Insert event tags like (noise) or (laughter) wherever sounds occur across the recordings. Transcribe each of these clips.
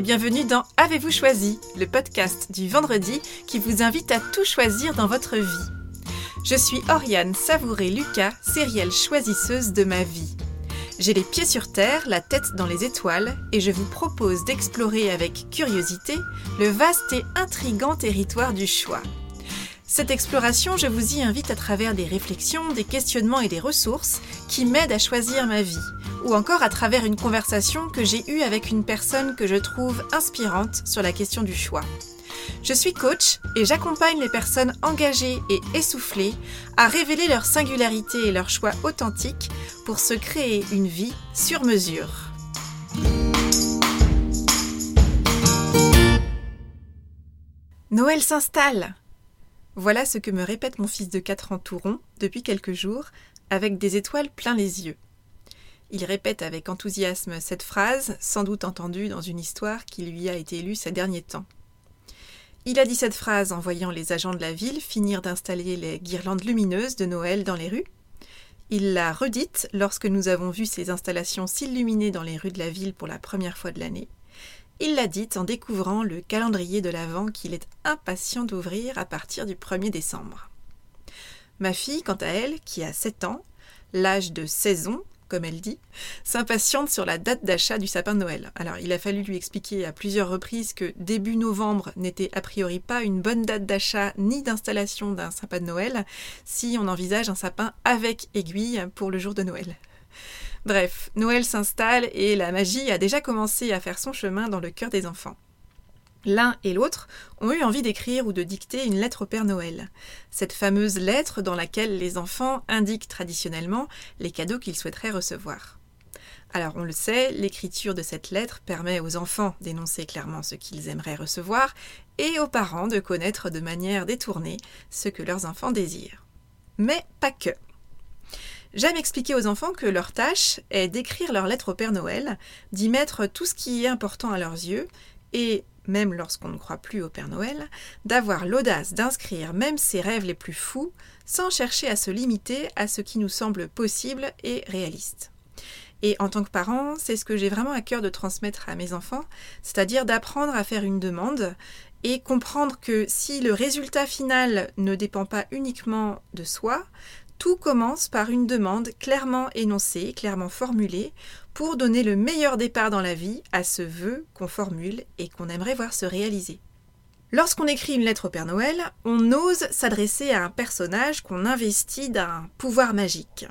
bienvenue dans Avez-vous choisi, le podcast du vendredi qui vous invite à tout choisir dans votre vie. Je suis Oriane Savouré-Lucas, sérielle choisisseuse de ma vie. J'ai les pieds sur terre, la tête dans les étoiles, et je vous propose d'explorer avec curiosité le vaste et intrigant territoire du choix. Cette exploration, je vous y invite à travers des réflexions, des questionnements et des ressources qui m'aident à choisir ma vie, ou encore à travers une conversation que j'ai eue avec une personne que je trouve inspirante sur la question du choix. Je suis coach et j'accompagne les personnes engagées et essoufflées à révéler leur singularité et leur choix authentique pour se créer une vie sur mesure. Noël s'installe voilà ce que me répète mon fils de 4 ans tout rond depuis quelques jours, avec des étoiles plein les yeux. Il répète avec enthousiasme cette phrase, sans doute entendue dans une histoire qui lui a été lue ces derniers temps. Il a dit cette phrase en voyant les agents de la ville finir d'installer les guirlandes lumineuses de Noël dans les rues. Il l'a redite lorsque nous avons vu ces installations s'illuminer dans les rues de la ville pour la première fois de l'année. Il l'a dit en découvrant le calendrier de l'Avent qu'il est impatient d'ouvrir à partir du 1er décembre. Ma fille, quant à elle, qui a 7 ans, l'âge de saison, comme elle dit, s'impatiente sur la date d'achat du sapin de Noël. Alors il a fallu lui expliquer à plusieurs reprises que début novembre n'était a priori pas une bonne date d'achat ni d'installation d'un sapin de Noël si on envisage un sapin avec aiguille pour le jour de Noël. Bref, Noël s'installe et la magie a déjà commencé à faire son chemin dans le cœur des enfants. L'un et l'autre ont eu envie d'écrire ou de dicter une lettre au Père Noël, cette fameuse lettre dans laquelle les enfants indiquent traditionnellement les cadeaux qu'ils souhaiteraient recevoir. Alors on le sait, l'écriture de cette lettre permet aux enfants d'énoncer clairement ce qu'ils aimeraient recevoir et aux parents de connaître de manière détournée ce que leurs enfants désirent. Mais pas que. J'aime expliquer aux enfants que leur tâche est d'écrire leur lettre au Père Noël, d'y mettre tout ce qui est important à leurs yeux, et, même lorsqu'on ne croit plus au Père Noël, d'avoir l'audace d'inscrire même ses rêves les plus fous, sans chercher à se limiter à ce qui nous semble possible et réaliste. Et en tant que parent, c'est ce que j'ai vraiment à cœur de transmettre à mes enfants, c'est-à-dire d'apprendre à faire une demande et comprendre que si le résultat final ne dépend pas uniquement de soi, tout commence par une demande clairement énoncée, clairement formulée, pour donner le meilleur départ dans la vie à ce vœu qu'on formule et qu'on aimerait voir se réaliser. Lorsqu'on écrit une lettre au Père Noël, on ose s'adresser à un personnage qu'on investit d'un pouvoir magique.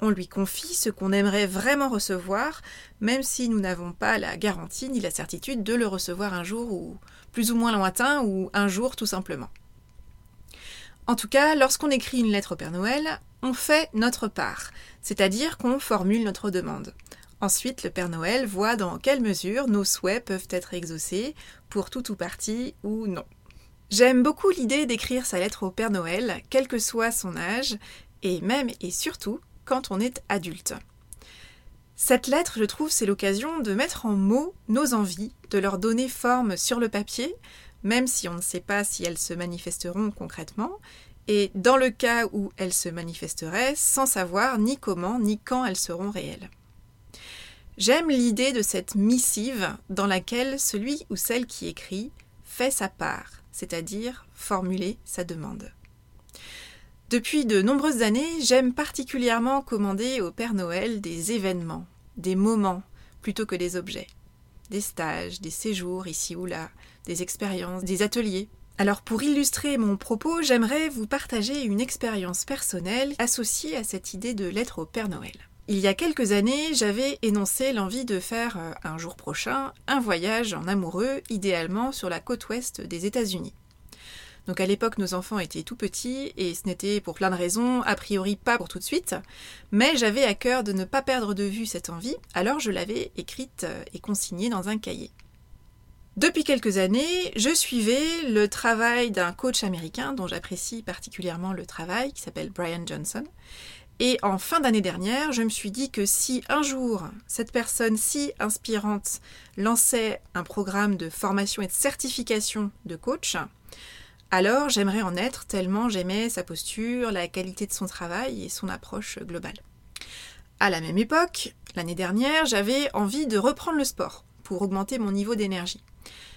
On lui confie ce qu'on aimerait vraiment recevoir, même si nous n'avons pas la garantie ni la certitude de le recevoir un jour ou plus ou moins lointain ou un jour tout simplement. En tout cas, lorsqu'on écrit une lettre au Père Noël, on fait notre part, c'est-à-dire qu'on formule notre demande. Ensuite, le Père Noël voit dans quelle mesure nos souhaits peuvent être exaucés, pour tout ou partie ou non. J'aime beaucoup l'idée d'écrire sa lettre au Père Noël, quel que soit son âge, et même et surtout quand on est adulte. Cette lettre, je trouve, c'est l'occasion de mettre en mots nos envies, de leur donner forme sur le papier, même si on ne sait pas si elles se manifesteront concrètement, et dans le cas où elles se manifesteraient, sans savoir ni comment ni quand elles seront réelles. J'aime l'idée de cette missive dans laquelle celui ou celle qui écrit fait sa part, c'est-à-dire formuler sa demande. Depuis de nombreuses années, j'aime particulièrement commander au Père Noël des événements, des moments, plutôt que des objets des stages, des séjours ici ou là, des expériences, des ateliers. Alors pour illustrer mon propos, j'aimerais vous partager une expérience personnelle associée à cette idée de lettre au Père Noël. Il y a quelques années, j'avais énoncé l'envie de faire euh, un jour prochain un voyage en amoureux, idéalement sur la côte ouest des États-Unis. Donc à l'époque, nos enfants étaient tout petits et ce n'était pour plein de raisons, a priori pas pour tout de suite, mais j'avais à cœur de ne pas perdre de vue cette envie, alors je l'avais écrite euh, et consignée dans un cahier. Depuis quelques années, je suivais le travail d'un coach américain dont j'apprécie particulièrement le travail, qui s'appelle Brian Johnson. Et en fin d'année dernière, je me suis dit que si un jour cette personne si inspirante lançait un programme de formation et de certification de coach, alors j'aimerais en être tellement j'aimais sa posture, la qualité de son travail et son approche globale. À la même époque, l'année dernière, j'avais envie de reprendre le sport pour augmenter mon niveau d'énergie.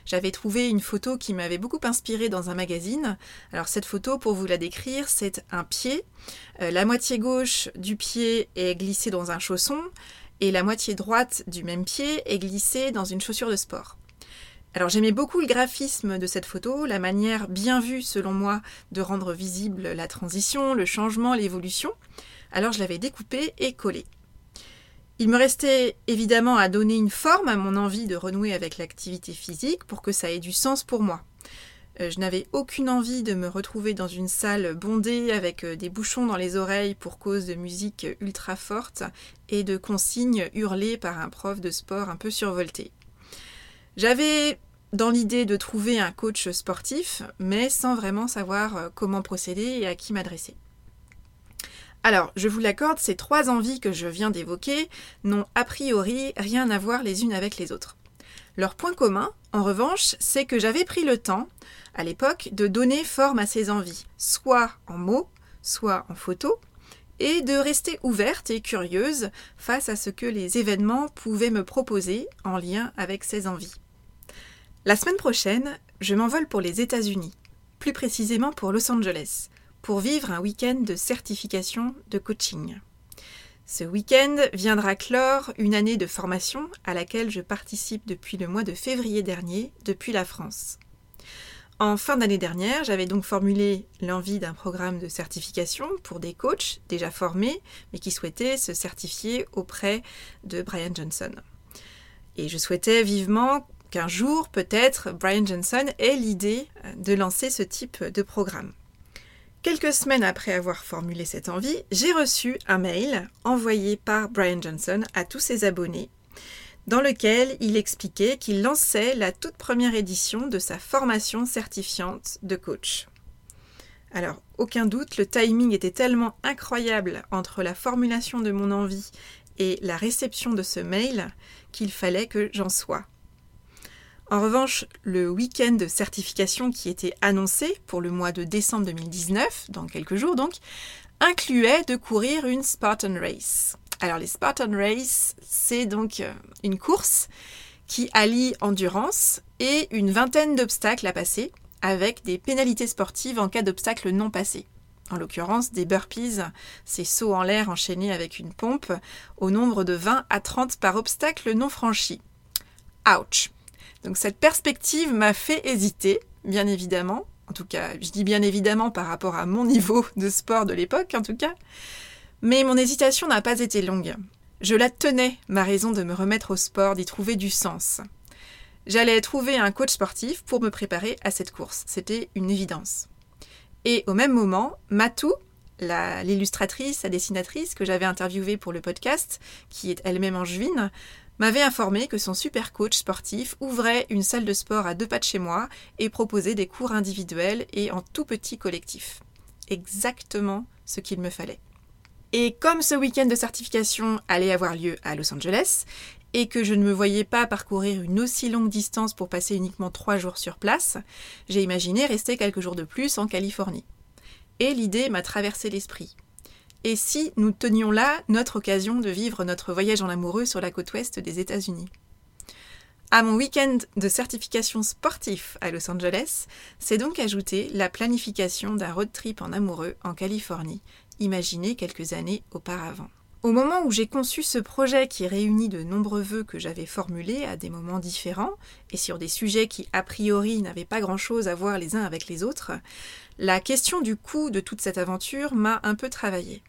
J'avais trouvé une photo qui m'avait beaucoup inspirée dans un magazine. Alors cette photo, pour vous la décrire, c'est un pied. Euh, la moitié gauche du pied est glissée dans un chausson et la moitié droite du même pied est glissée dans une chaussure de sport. Alors j'aimais beaucoup le graphisme de cette photo, la manière bien vue selon moi de rendre visible la transition, le changement, l'évolution. Alors je l'avais découpé et collé. Il me restait évidemment à donner une forme à mon envie de renouer avec l'activité physique pour que ça ait du sens pour moi. Euh, je n'avais aucune envie de me retrouver dans une salle bondée avec euh, des bouchons dans les oreilles pour cause de musique ultra forte et de consignes hurlées par un prof de sport un peu survolté. J'avais dans l'idée de trouver un coach sportif, mais sans vraiment savoir euh, comment procéder et à qui m'adresser. Alors, je vous l'accorde, ces trois envies que je viens d'évoquer n'ont a priori rien à voir les unes avec les autres. Leur point commun, en revanche, c'est que j'avais pris le temps, à l'époque, de donner forme à ces envies, soit en mots, soit en photos, et de rester ouverte et curieuse face à ce que les événements pouvaient me proposer en lien avec ces envies. La semaine prochaine, je m'envole pour les États-Unis, plus précisément pour Los Angeles, pour vivre un week-end de certification de coaching. Ce week-end viendra clore une année de formation à laquelle je participe depuis le mois de février dernier, depuis la France. En fin d'année dernière, j'avais donc formulé l'envie d'un programme de certification pour des coachs déjà formés, mais qui souhaitaient se certifier auprès de Brian Johnson. Et je souhaitais vivement qu'un jour, peut-être, Brian Johnson ait l'idée de lancer ce type de programme. Quelques semaines après avoir formulé cette envie, j'ai reçu un mail envoyé par Brian Johnson à tous ses abonnés, dans lequel il expliquait qu'il lançait la toute première édition de sa formation certifiante de coach. Alors, aucun doute, le timing était tellement incroyable entre la formulation de mon envie et la réception de ce mail qu'il fallait que j'en sois. En revanche, le week-end de certification qui était annoncé pour le mois de décembre 2019, dans quelques jours donc, incluait de courir une Spartan Race. Alors les Spartan Race, c'est donc euh, une course qui allie endurance et une vingtaine d'obstacles à passer, avec des pénalités sportives en cas d'obstacles non passés. En l'occurrence, des burpees, ces sauts en l'air enchaînés avec une pompe, au nombre de 20 à 30 par obstacle non franchi. Ouch donc cette perspective m'a fait hésiter, bien évidemment. En tout cas, je dis bien évidemment par rapport à mon (laughs) niveau de sport de l'époque, en tout cas. Mais mon hésitation n'a pas été longue. Je la tenais, ma raison de me remettre au sport, d'y trouver du sens. J'allais trouver un coach sportif pour me préparer à cette course. C'était une évidence. Et au même moment, Matou, l'illustratrice, la, dessinatrice que j'avais interviewée pour le podcast, qui est elle-même angevine, m'avait informé que son super coach sportif ouvrait une salle de sport à deux pas de chez moi et proposait des cours individuels et en tout petit collectif. Exactement ce qu'il me fallait. Et comme ce week-end de certification allait avoir lieu à Los Angeles, et que je ne me voyais pas parcourir une aussi longue distance pour passer uniquement trois jours sur place, j'ai imaginé rester quelques jours de plus en Californie. Et l'idée m'a traversé l'esprit. Et si nous tenions là notre occasion de vivre notre voyage en amoureux sur la côte ouest des États-Unis? À mon week-end de certification sportif à Los Angeles, c'est donc ajouté la planification d'un road trip en amoureux en Californie, imaginé quelques années auparavant. Au moment où j'ai conçu ce projet qui réunit de nombreux vœux que j'avais formulés à des moments différents et sur des sujets qui a priori n'avaient pas grand-chose à voir les uns avec les autres, la question du coût de toute cette aventure m'a un peu travaillé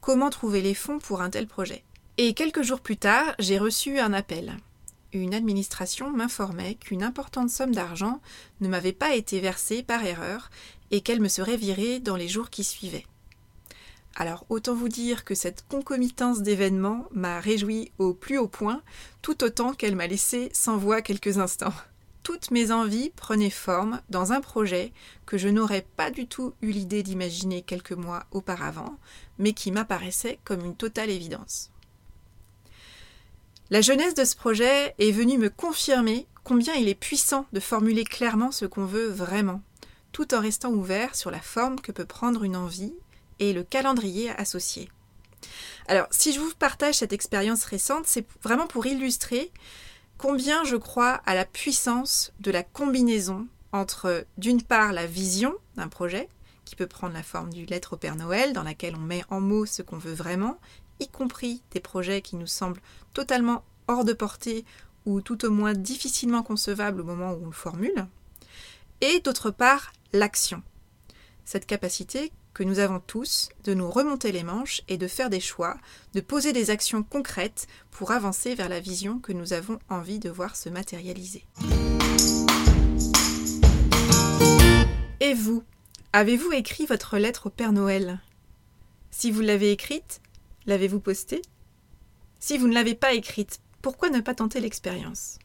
comment trouver les fonds pour un tel projet. Et quelques jours plus tard, j'ai reçu un appel. Une administration m'informait qu'une importante somme d'argent ne m'avait pas été versée par erreur et qu'elle me serait virée dans les jours qui suivaient. Alors autant vous dire que cette concomitance d'événements m'a réjoui au plus haut point, tout autant qu'elle m'a laissé sans voix quelques instants toutes mes envies prenaient forme dans un projet que je n'aurais pas du tout eu l'idée d'imaginer quelques mois auparavant, mais qui m'apparaissait comme une totale évidence. La jeunesse de ce projet est venue me confirmer combien il est puissant de formuler clairement ce qu'on veut vraiment, tout en restant ouvert sur la forme que peut prendre une envie et le calendrier associé. Alors, si je vous partage cette expérience récente, c'est vraiment pour illustrer combien je crois à la puissance de la combinaison entre, d'une part, la vision d'un projet, qui peut prendre la forme du lettre au Père Noël, dans laquelle on met en mots ce qu'on veut vraiment, y compris des projets qui nous semblent totalement hors de portée ou tout au moins difficilement concevables au moment où on le formule, et d'autre part l'action. Cette capacité que nous avons tous de nous remonter les manches et de faire des choix, de poser des actions concrètes pour avancer vers la vision que nous avons envie de voir se matérialiser. Et vous, avez-vous écrit votre lettre au Père Noël? Si vous l'avez écrite, l'avez-vous postée? Si vous ne l'avez pas écrite, pourquoi ne pas tenter l'expérience?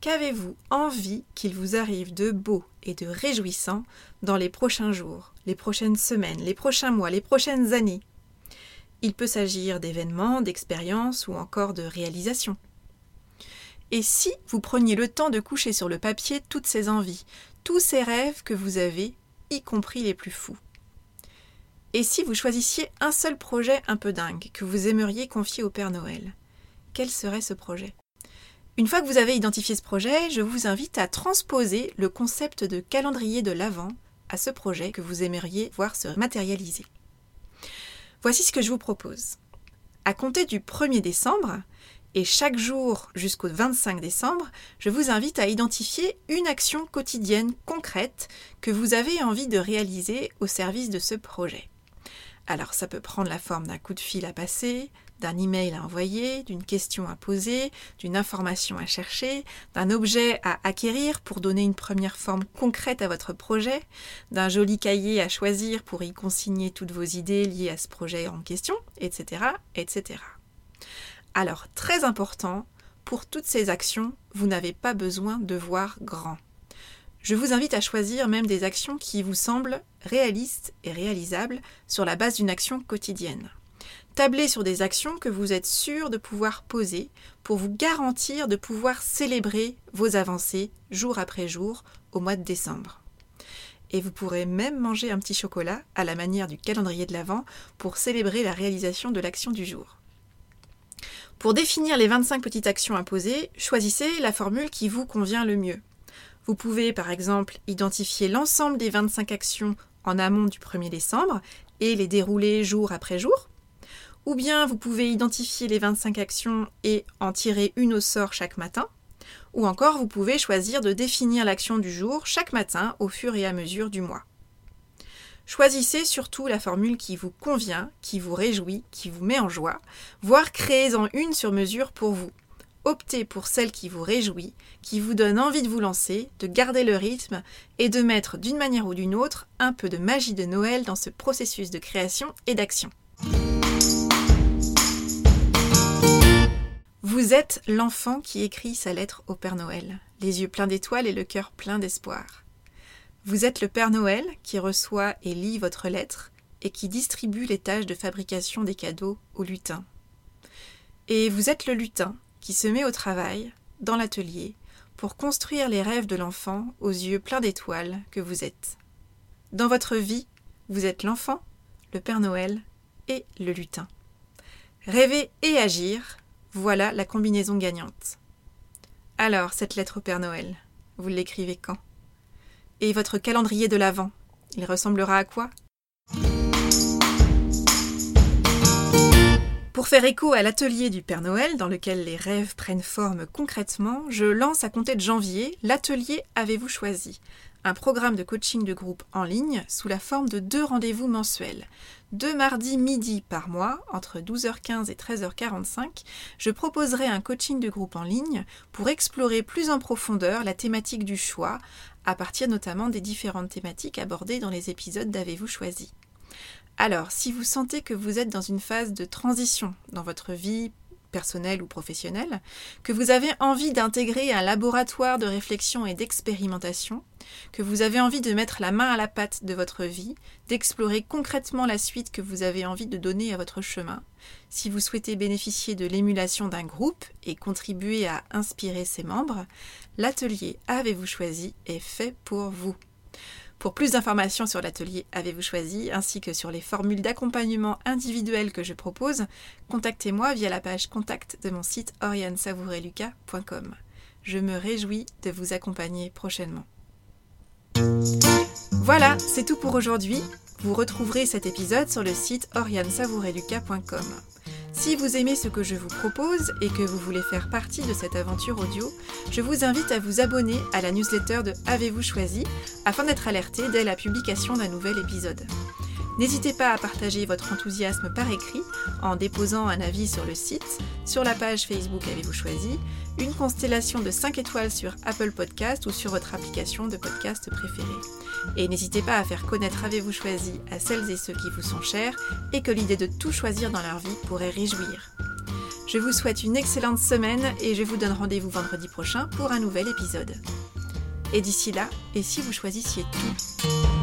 Qu'avez-vous envie qu'il vous arrive de beau et de réjouissant dans les prochains jours, les prochaines semaines, les prochains mois, les prochaines années? Il peut s'agir d'événements, d'expériences ou encore de réalisations. Et si vous preniez le temps de coucher sur le papier toutes ces envies, tous ces rêves que vous avez, y compris les plus fous? Et si vous choisissiez un seul projet un peu dingue que vous aimeriez confier au Père Noël? Quel serait ce projet? Une fois que vous avez identifié ce projet, je vous invite à transposer le concept de calendrier de l'Avent à ce projet que vous aimeriez voir se matérialiser. Voici ce que je vous propose. À compter du 1er décembre, et chaque jour jusqu'au 25 décembre, je vous invite à identifier une action quotidienne concrète que vous avez envie de réaliser au service de ce projet. Alors ça peut prendre la forme d'un coup de fil à passer, d'un email à envoyer, d'une question à poser, d'une information à chercher, d'un objet à acquérir pour donner une première forme concrète à votre projet, d'un joli cahier à choisir pour y consigner toutes vos idées liées à ce projet en question, etc. etc. Alors, très important, pour toutes ces actions, vous n'avez pas besoin de voir grand. Je vous invite à choisir même des actions qui vous semblent réalistes et réalisables sur la base d'une action quotidienne. Tablez sur des actions que vous êtes sûr de pouvoir poser pour vous garantir de pouvoir célébrer vos avancées jour après jour au mois de décembre. Et vous pourrez même manger un petit chocolat à la manière du calendrier de l'Avent pour célébrer la réalisation de l'action du jour. Pour définir les 25 petites actions à poser, choisissez la formule qui vous convient le mieux. Vous pouvez par exemple identifier l'ensemble des 25 actions en amont du 1er décembre et les dérouler jour après jour. Ou bien vous pouvez identifier les 25 actions et en tirer une au sort chaque matin. Ou encore vous pouvez choisir de définir l'action du jour chaque matin au fur et à mesure du mois. Choisissez surtout la formule qui vous convient, qui vous réjouit, qui vous met en joie, voire créez-en une sur mesure pour vous. Optez pour celle qui vous réjouit, qui vous donne envie de vous lancer, de garder le rythme et de mettre d'une manière ou d'une autre un peu de magie de Noël dans ce processus de création et d'action. Vous êtes l'enfant qui écrit sa lettre au Père Noël, les yeux pleins d'étoiles et le cœur plein d'espoir. Vous êtes le Père Noël qui reçoit et lit votre lettre et qui distribue les tâches de fabrication des cadeaux au lutin. Et vous êtes le lutin qui se met au travail, dans l'atelier, pour construire les rêves de l'enfant aux yeux pleins d'étoiles que vous êtes. Dans votre vie, vous êtes l'enfant, le Père Noël et le lutin. Rêver et agir, voilà la combinaison gagnante. Alors, cette lettre au Père Noël, vous l'écrivez quand? Et votre calendrier de l'Avent, il ressemblera à quoi? Pour faire écho à l'atelier du Père Noël, dans lequel les rêves prennent forme concrètement, je lance à compter de janvier l'atelier Avez-vous choisi? Un programme de coaching de groupe en ligne sous la forme de deux rendez-vous mensuels. Deux mardis midi par mois, entre 12h15 et 13h45, je proposerai un coaching de groupe en ligne pour explorer plus en profondeur la thématique du choix, à partir notamment des différentes thématiques abordées dans les épisodes d'Avez-vous choisi. Alors, si vous sentez que vous êtes dans une phase de transition dans votre vie personnel ou professionnel, que vous avez envie d'intégrer un laboratoire de réflexion et d'expérimentation, que vous avez envie de mettre la main à la pâte de votre vie, d'explorer concrètement la suite que vous avez envie de donner à votre chemin, si vous souhaitez bénéficier de l'émulation d'un groupe et contribuer à inspirer ses membres, l'atelier Avez-vous choisi est fait pour vous. Pour plus d'informations sur l'atelier Avez-vous choisi, ainsi que sur les formules d'accompagnement individuelles que je propose, contactez-moi via la page contact de mon site oriansavoureluca.com. Je me réjouis de vous accompagner prochainement. Voilà, c'est tout pour aujourd'hui. Vous retrouverez cet épisode sur le site oriansavoureluca.com. Si vous aimez ce que je vous propose et que vous voulez faire partie de cette aventure audio, je vous invite à vous abonner à la newsletter de Avez-vous choisi afin d'être alerté dès la publication d'un nouvel épisode. N'hésitez pas à partager votre enthousiasme par écrit en déposant un avis sur le site, sur la page Facebook Avez-vous choisi, une constellation de 5 étoiles sur Apple Podcast ou sur votre application de podcast préférée. Et n'hésitez pas à faire connaître Avez-vous choisi à celles et ceux qui vous sont chers et que l'idée de tout choisir dans leur vie pourrait réjouir. Je vous souhaite une excellente semaine et je vous donne rendez-vous vendredi prochain pour un nouvel épisode. Et d'ici là, et si vous choisissiez tout?